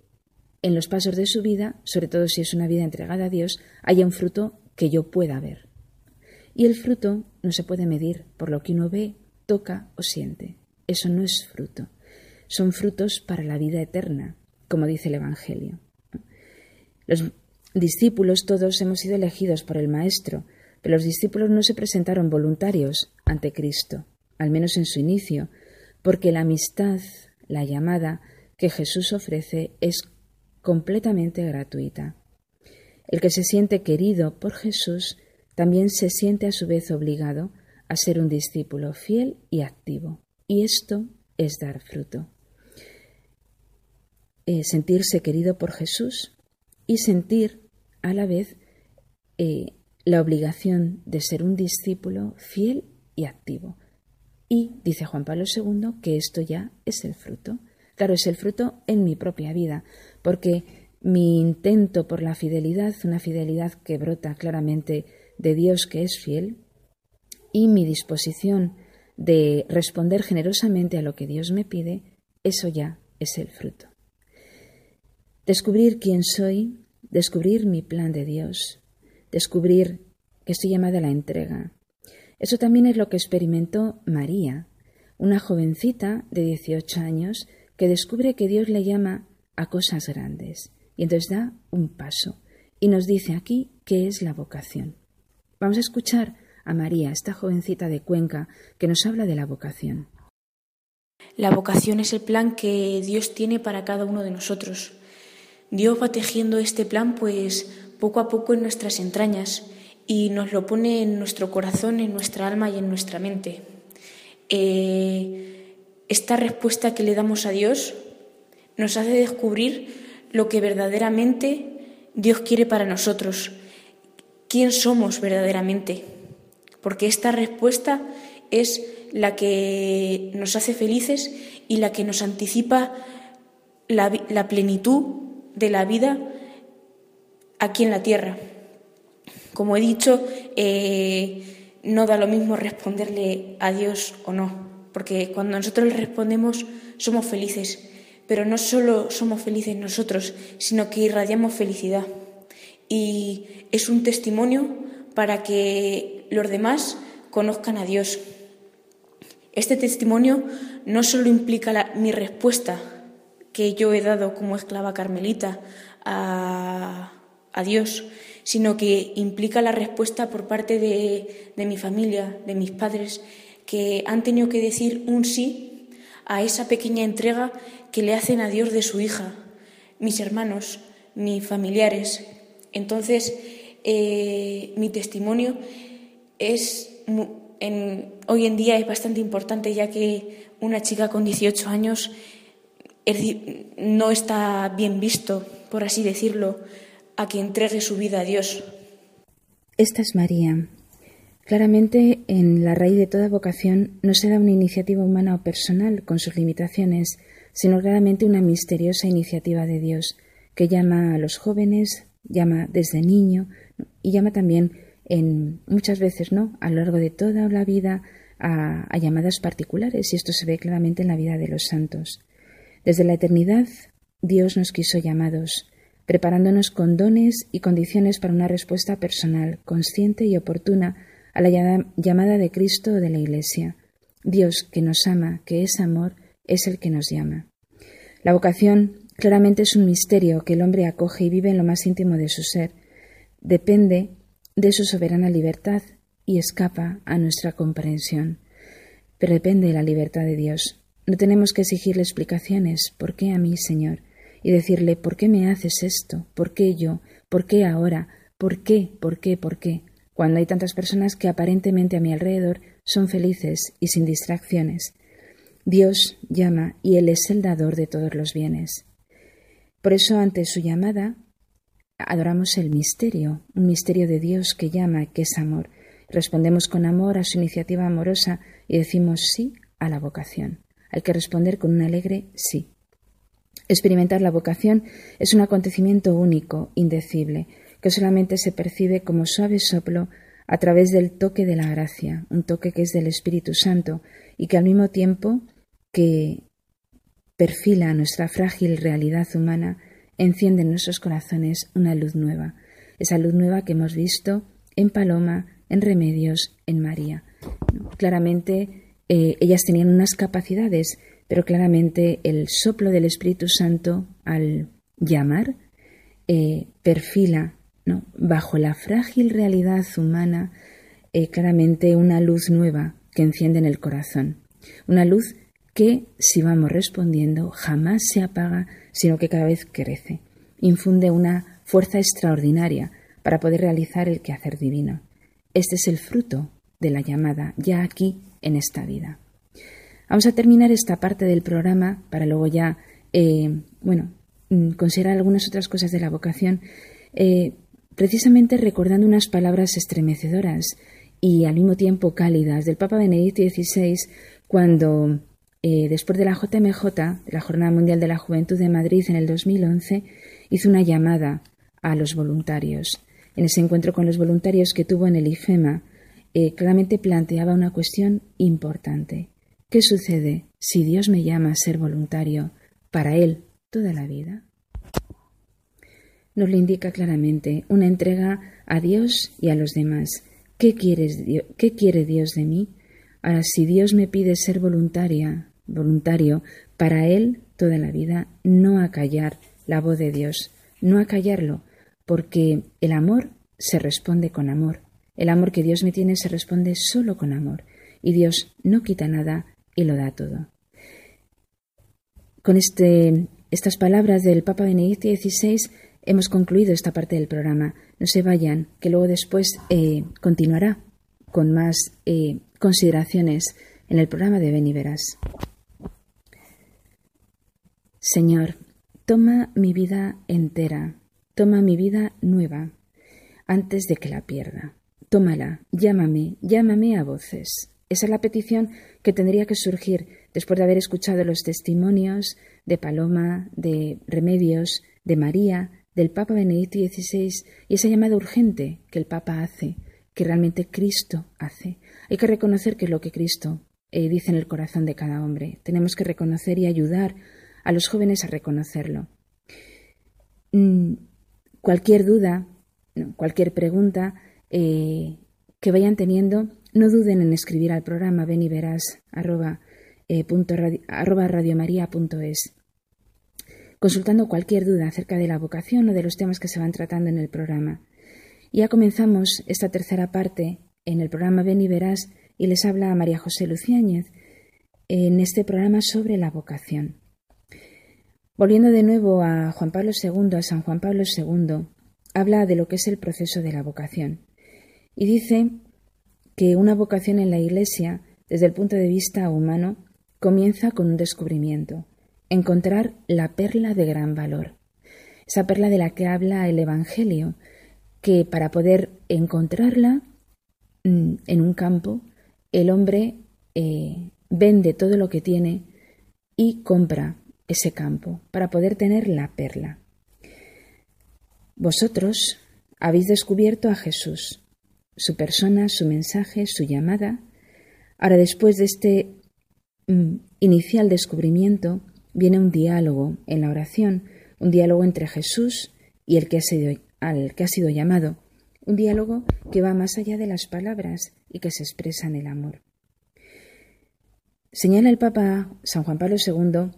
en los pasos de su vida, sobre todo si es una vida entregada a Dios, haya un fruto que yo pueda ver. Y el fruto no se puede medir por lo que uno ve, toca o siente. Eso no es fruto. Son frutos para la vida eterna, como dice el Evangelio. Los discípulos todos hemos sido elegidos por el Maestro, pero los discípulos no se presentaron voluntarios ante Cristo, al menos en su inicio, porque la amistad, la llamada que Jesús ofrece es completamente gratuita. El que se siente querido por Jesús también se siente a su vez obligado a ser un discípulo fiel y activo. Y esto es dar fruto. Eh, sentirse querido por Jesús y sentir a la vez eh, la obligación de ser un discípulo fiel y activo. Y dice Juan Pablo II que esto ya es el fruto. Claro, es el fruto en mi propia vida, porque mi intento por la fidelidad, una fidelidad que brota claramente de Dios que es fiel, y mi disposición de responder generosamente a lo que Dios me pide, eso ya es el fruto. Descubrir quién soy, descubrir mi plan de Dios, descubrir que estoy llamada a la entrega. Eso también es lo que experimentó María, una jovencita de 18 años que descubre que Dios le llama a cosas grandes y entonces da un paso y nos dice aquí qué es la vocación. Vamos a escuchar a María, esta jovencita de Cuenca, que nos habla de la vocación. La vocación es el plan que Dios tiene para cada uno de nosotros. Dios va tejiendo este plan pues poco a poco en nuestras entrañas y nos lo pone en nuestro corazón, en nuestra alma y en nuestra mente. Eh, esta respuesta que le damos a Dios nos hace descubrir lo que verdaderamente Dios quiere para nosotros, quién somos verdaderamente porque esta respuesta es la que nos hace felices y la que nos anticipa la, plenitud de la vida aquí en la tierra. Como he dicho, eh, no da lo mismo responderle a Dios o no, porque cuando nosotros le respondemos somos felices, pero no solo somos felices nosotros, sino que irradiamos felicidad. Y es un testimonio para que los demás conozcan a Dios. Este testimonio no solo implica mi respuesta que yo he dado como esclava carmelita a, Dios, sino que implica la respuesta por parte de, de mi familia, de mis padres, que han tenido que decir un sí a esa pequeña entrega que le hacen a Dios de su hija, mis hermanos, mis familiares. Entonces, eh, mi testimonio es hoy en día es bastante importante ya que una chica con 18 años no está bien visto, por así decirlo, a que entregue su vida a Dios. Esta es María. Claramente, en la raíz de toda vocación no se da una iniciativa humana o personal con sus limitaciones, sino claramente una misteriosa iniciativa de Dios que llama a los jóvenes, llama desde niño y llama también en muchas veces, ¿no? A lo largo de toda la vida a, a llamadas particulares y esto se ve claramente en la vida de los santos. Desde la eternidad Dios nos quiso llamados, preparándonos con dones y condiciones para una respuesta personal, consciente y oportuna a la llamada de Cristo o de la Iglesia. Dios que nos ama, que es amor, es el que nos llama. La vocación claramente es un misterio que el hombre acoge y vive en lo más íntimo de su ser. Depende de su soberana libertad y escapa a nuestra comprensión. Pero depende de la libertad de Dios. No tenemos que exigirle explicaciones. ¿Por qué a mí, Señor? Y decirle, ¿por qué me haces esto? ¿Por qué yo? ¿Por qué ahora? ¿Por qué? ¿Por qué? ¿Por qué? Cuando hay tantas personas que aparentemente a mi alrededor son felices y sin distracciones. Dios llama y Él es el dador de todos los bienes. Por eso, ante su llamada, adoramos el misterio, un misterio de Dios que llama, que es amor. Respondemos con amor a su iniciativa amorosa y decimos sí a la vocación. Hay que responder con un alegre sí. Experimentar la vocación es un acontecimiento único, indecible, que solamente se percibe como suave soplo a través del toque de la gracia, un toque que es del Espíritu Santo y que al mismo tiempo que perfila nuestra frágil realidad humana, enciende en nuestros corazones una luz nueva, esa luz nueva que hemos visto en Paloma, en Remedios, en María. Claramente eh, ellas tenían unas capacidades, pero claramente el soplo del Espíritu Santo al llamar eh, perfila bajo la frágil realidad humana eh, claramente una luz nueva que enciende en el corazón, una luz que, si vamos respondiendo, jamás se apaga, sino que cada vez crece, infunde una fuerza extraordinaria para poder realizar el quehacer divino. Este es el fruto de la llamada ya aquí en esta vida. Vamos a terminar esta parte del programa para luego ya, eh, bueno, mm, considerar algunas otras cosas de la vocación, eh, precisamente recordando unas palabras estremecedoras y al mismo tiempo cálidas del Papa Benedicto XVI cuando eh, después de la JMJ, la Jornada Mundial de la Juventud de Madrid en el 2011, hizo una llamada a los voluntarios. En ese encuentro con los voluntarios que tuvo en el IFEMA, eh, claramente planteaba una cuestión importante. ¿Qué sucede si Dios me llama a ser voluntario para Él toda la vida? Nos lo indica claramente, una entrega a Dios y a los demás. ¿Qué, ¿Qué quiere Dios de mí? Ahora, si Dios me pide ser voluntaria, voluntario, para él toda la vida, no acallar la voz de Dios, no acallarlo, porque el amor se responde con amor. El amor que Dios me tiene se responde solo con amor, y Dios no quita nada y lo da todo. Con este, estas palabras del Papa Benedicto XVI hemos concluido esta parte del programa. No se vayan, que luego después eh, continuará con más eh, consideraciones en el programa de Ben Verás. Señor, toma mi vida entera, toma mi vida nueva, antes de que la pierda. Tómala, llámame, llámame a voces. Esa es la petición que tendría que surgir después de haber escuchado los testimonios de Paloma, de Remedios, de María, del Papa Benedicto XVI y esa llamada urgente que el Papa hace, que realmente Cristo hace. Hay que reconocer que es lo que Cristo eh, dice en el corazón de cada hombre. Tenemos que reconocer y ayudar a los jóvenes a reconocerlo. Mm, cualquier duda, cualquier pregunta eh, que vayan teniendo, no duden en escribir al programa beniveras arroba, eh, consultando cualquier duda acerca de la vocación o de los temas que se van tratando en el programa. Ya comenzamos esta tercera parte en el programa Ven y Verás y les habla María José Luciáñez en este programa sobre la vocación. Volviendo de nuevo a Juan Pablo II, a San Juan Pablo II, habla de lo que es el proceso de la vocación. Y dice que una vocación en la Iglesia, desde el punto de vista humano, comienza con un descubrimiento, encontrar la perla de gran valor, esa perla de la que habla el Evangelio, que para poder encontrarla mm, en un campo, el hombre eh, vende todo lo que tiene y compra ese campo para poder tener la perla. Vosotros habéis descubierto a Jesús, su persona, su mensaje, su llamada. Ahora, después de este mm, inicial descubrimiento, viene un diálogo en la oración, un diálogo entre Jesús y el que ha sido, que ha sido llamado, un diálogo que va más allá de las palabras y que se expresa en el amor. Señala el Papa San Juan Pablo II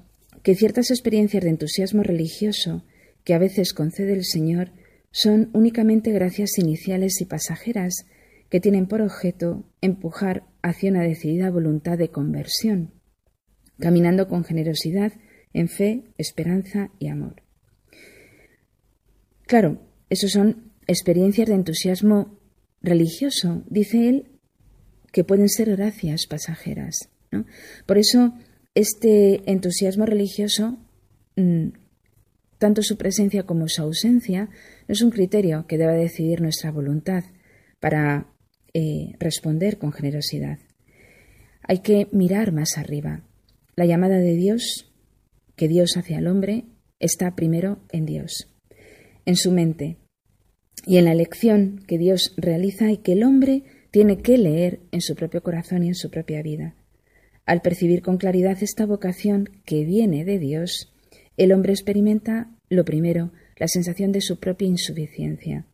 que ciertas experiencias de entusiasmo religioso que a veces concede el Señor son únicamente gracias iniciales y pasajeras que tienen por objeto empujar hacia una decidida voluntad de conversión, caminando con generosidad en fe, esperanza y amor. Claro, esos son experiencias de entusiasmo religioso, dice él, que pueden ser gracias pasajeras. Por eso, este entusiasmo religioso, mm, tanto su presencia como su ausencia, no es un criterio que deba decidir nuestra voluntad para eh, responder con generosidad. Hay que mirar más arriba. La llamada de Dios que Dios hace al hombre está primero en Dios, en su mente y en la elección que Dios realiza y que el hombre tiene que leer en su propio corazón y en su propia vida. Al percibir con claridad esta vocación que viene de Dios, el hombre experimenta, lo primero, la sensación de su propia insuficiencia.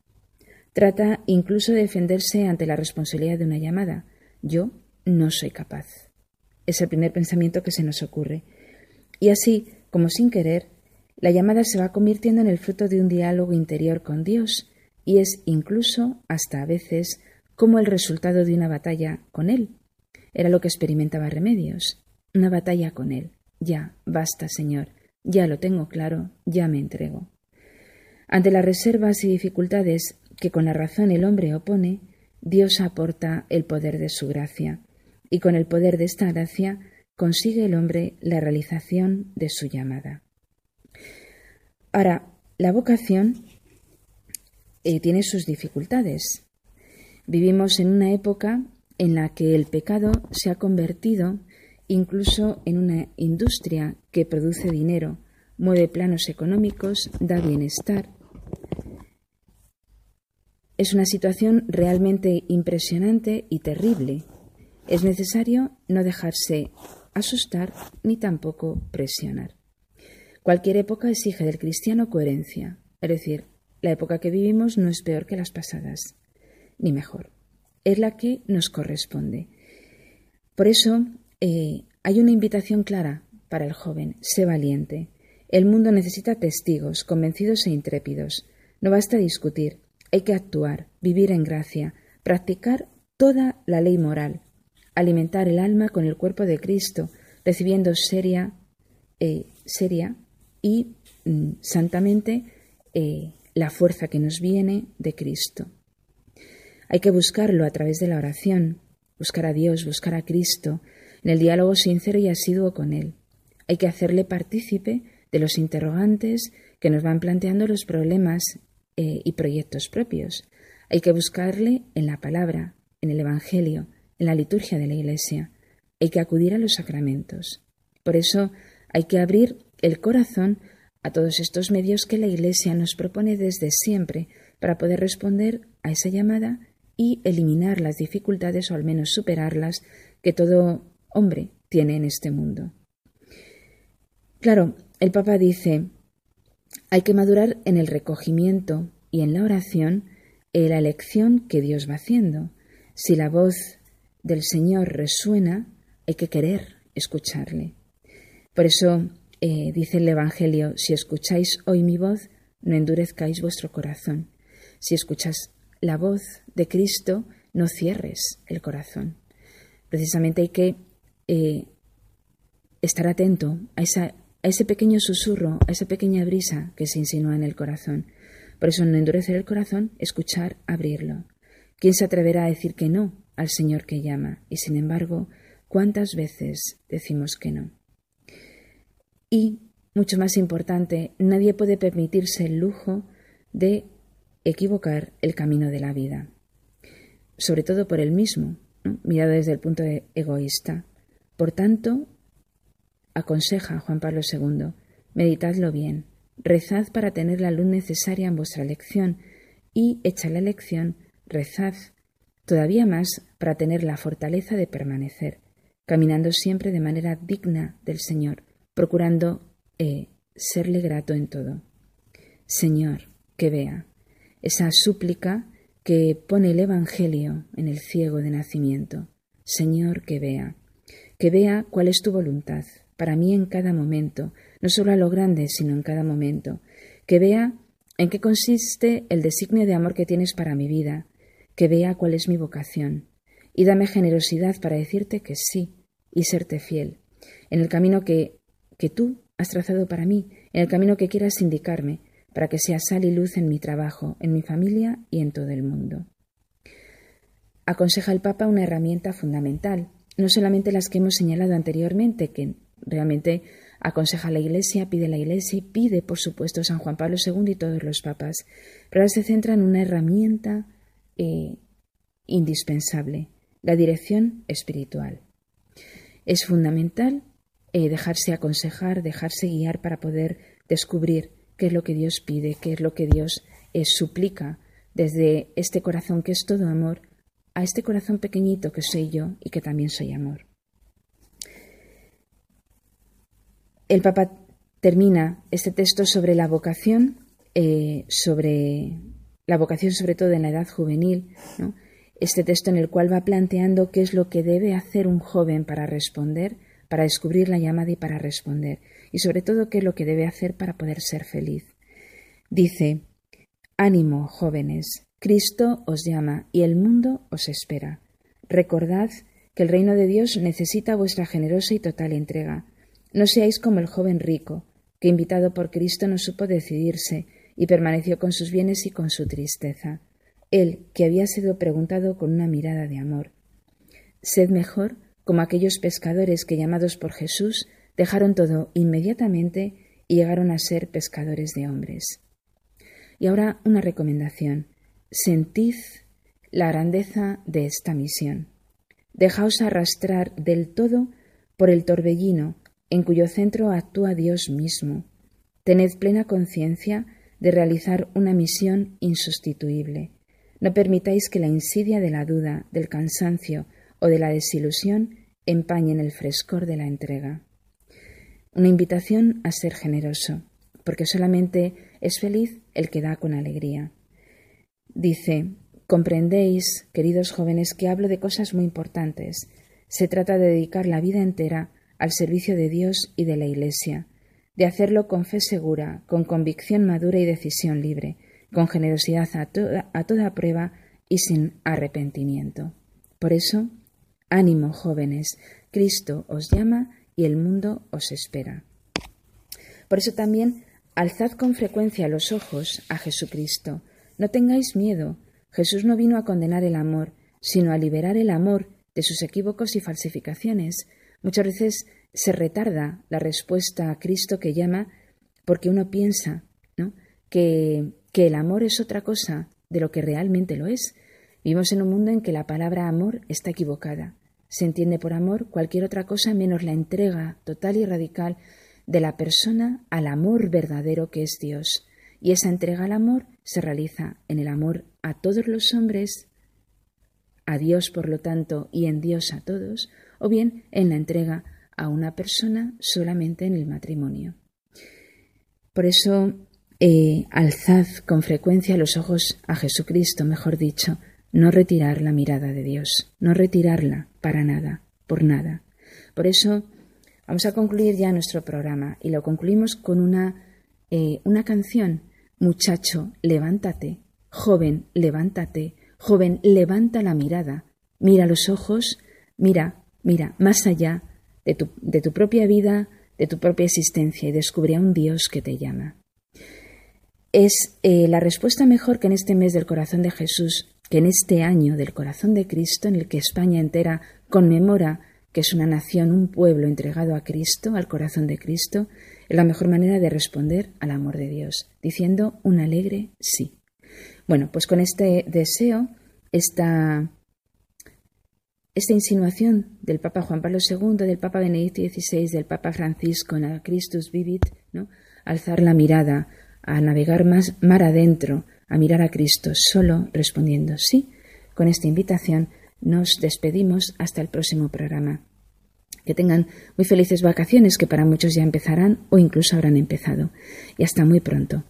Trata incluso de defenderse ante la responsabilidad de una llamada. Yo no soy capaz. Es el primer pensamiento que se nos ocurre. Y así, como sin querer, la llamada se va convirtiendo en el fruto de un diálogo interior con Dios y es incluso, hasta a veces, como el resultado de una batalla con Él. Era lo que experimentaba Remedios. Una batalla con Él. Ya, basta, Señor. Ya lo tengo claro, ya me entrego. Ante las reservas y dificultades que con la razón el hombre opone, Dios aporta el poder de su gracia, y con el poder de esta gracia consigue el hombre la realización de su llamada. Ahora, la vocación eh, tiene sus dificultades. Vivimos en una época en la que el pecado se ha convertido incluso en una industria que produce dinero, mueve planos económicos, da bienestar. Es una situación realmente impresionante y terrible. Es necesario no dejarse asustar ni tampoco presionar. Cualquier época exige del cristiano coherencia, es decir, la época que vivimos no es peor que las pasadas, ni mejor, es la que nos corresponde. Por eso eh, hay una invitación clara para el joven, sé valiente. El mundo necesita testigos, convencidos e intrépidos. No basta discutir, hay que actuar, vivir en gracia, practicar toda la ley moral, alimentar el alma con el cuerpo de Cristo, recibiendo seria, eh, seria y mm, santamente eh, la fuerza que nos viene de Cristo. Hay que buscarlo a través de la oración, buscar a Dios, buscar a Cristo, en el diálogo sincero y asiduo con Él. Hay que hacerle partícipe de los interrogantes que nos van planteando los problemas eh, y proyectos propios. Hay que buscarle en la palabra, en el Evangelio, en la liturgia de la Iglesia. Hay que acudir a los sacramentos. Por eso hay que abrir el corazón a todos estos medios que la Iglesia nos propone desde siempre para poder responder a esa llamada y eliminar las dificultades o al menos superarlas que todo hombre tiene en este mundo. Claro, el Papa dice, hay que madurar en el recogimiento y en la oración en la elección que Dios va haciendo. Si la voz del Señor resuena, hay que querer escucharle. Por eso eh, dice el Evangelio, si escucháis hoy mi voz, no endurezcáis vuestro corazón. Si escuchas la voz de Cristo, no cierres el corazón. Precisamente hay que eh, estar atento a, a ese pequeño susurro, a esa pequeña brisa que se insinúa en el corazón. Por eso no endurecer el corazón, escuchar, abrirlo. ¿Quién se atreverá a decir que no al Señor que llama. Y sin embargo, ¿cuántas veces decimos que no? Y, mucho más importante, nadie puede permitirse el lujo de equivocar el camino de la vida, sobre todo por él mismo, mirado desde el punto de egoísta. Por tanto, aconseja Juan Pablo II, meditadlo bien, rezad para tener la luz necesaria en vuestra elección y, hecha la elección, rezad todavía más para tener la fortaleza de permanecer, caminando siempre de manera digna del Señor, procurando eh, serle grato en todo. Señor, que vea. Esa súplica que pone el Evangelio en el ciego de nacimiento. Señor, que vea, que vea cuál es tu voluntad para mí en cada momento, no solo a lo grande, sino en cada momento, que vea en qué consiste el designio de amor que tienes para mi vida, que vea cuál es mi vocación, y dame generosidad para decirte que sí y serte fiel, en el camino que, que tú has trazado para mí, en el camino que quieras indicarme, para que sea sal y luz en mi trabajo, en mi familia y en todo el mundo. Aconseja el Papa una herramienta fundamental, no solamente las que hemos señalado anteriormente, que realmente aconseja la Iglesia, pide la Iglesia y pide, por supuesto, San Juan Pablo II y todos los papas, pero ahora se centra en una herramienta eh, indispensable, la dirección espiritual. Es fundamental eh, dejarse aconsejar, dejarse guiar para poder descubrir qué es lo que Dios pide, qué es lo que Dios eh, suplica desde este corazón que es todo amor a este corazón pequeñito que soy yo y que también soy amor. El Papa termina este texto sobre la vocación, eh, sobre la vocación sobre todo en la edad juvenil, este texto en el cual va planteando qué es lo que debe hacer un joven para responder, para descubrir la llamada y para responder, y sobre todo qué es lo que debe hacer para poder ser feliz. Dice, Ánimo, jóvenes, Cristo os llama y el mundo os espera. Recordad que el reino de Dios necesita vuestra generosa y total entrega. No seáis como el joven rico, que invitado por Cristo no supo decidirse y permaneció con sus bienes y con su tristeza. Él, que había sido preguntado con una mirada de amor. Sed mejor como aquellos pescadores que, llamados por Jesús, dejaron todo inmediatamente y llegaron a ser pescadores de hombres. Y ahora una recomendación. Sentid la grandeza de esta misión. Dejaos arrastrar del todo por el torbellino en cuyo centro actúa Dios mismo. Tened plena conciencia de realizar una misión insustituible. No permitáis que la insidia de la duda, del cansancio o de la desilusión empañen el frescor de la entrega. Una invitación a ser generoso, porque solamente es feliz el que da con alegría. Dice, comprendéis, queridos jóvenes, que hablo de cosas muy importantes. Se trata de dedicar la vida entera al servicio de Dios y de la Iglesia, de hacerlo con fe segura, con convicción madura y decisión libre, con generosidad a toda, a toda prueba y sin arrepentimiento. Por eso, ánimo, jóvenes, Cristo os llama y el mundo os espera. Por eso también alzad con frecuencia los ojos a Jesucristo. No tengáis miedo. Jesús no vino a condenar el amor, sino a liberar el amor de sus equívocos y falsificaciones, Muchas veces se retarda la respuesta a Cristo que llama porque uno piensa que, que el amor es otra cosa de lo que realmente lo es. Vivimos en un mundo en que la palabra amor está equivocada. Se entiende por amor cualquier otra cosa menos la entrega total y radical de la persona al amor verdadero que es Dios. Y esa entrega al amor se realiza en el amor a todos los hombres, a Dios por lo tanto y en Dios a todos, o bien en la entrega a una persona solamente en el matrimonio. Por eso, eh, alzad con frecuencia los ojos a Jesucristo, mejor dicho, no retirar la mirada de Dios, no retirarla para nada, por nada. Por eso, vamos a concluir ya nuestro programa y lo concluimos con una, eh, una canción. Muchacho, levántate. Joven, levántate. Joven, levanta la mirada. Mira los ojos, mira Mira más allá de tu, de tu propia vida, de tu propia existencia y descubre a un Dios que te llama. Es eh, la respuesta mejor que en este mes del corazón de Jesús, que en este año del corazón de Cristo, en el que España entera conmemora que es una nación, un pueblo entregado a Cristo, al corazón de Cristo, es la mejor manera de responder al amor de Dios, diciendo un alegre sí. Bueno, pues con este deseo, esta esta insinuación del Papa Juan Pablo II, del Papa Benedicto XVI, del Papa Francisco en el Christus Vivit, ¿no? alzar la mirada, a navegar más mar adentro, a mirar a Cristo, solo respondiendo sí. Con esta invitación nos despedimos hasta el próximo programa. Que tengan muy felices vacaciones que para muchos ya empezarán o incluso habrán empezado. Y hasta muy pronto.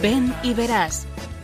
Ven y verás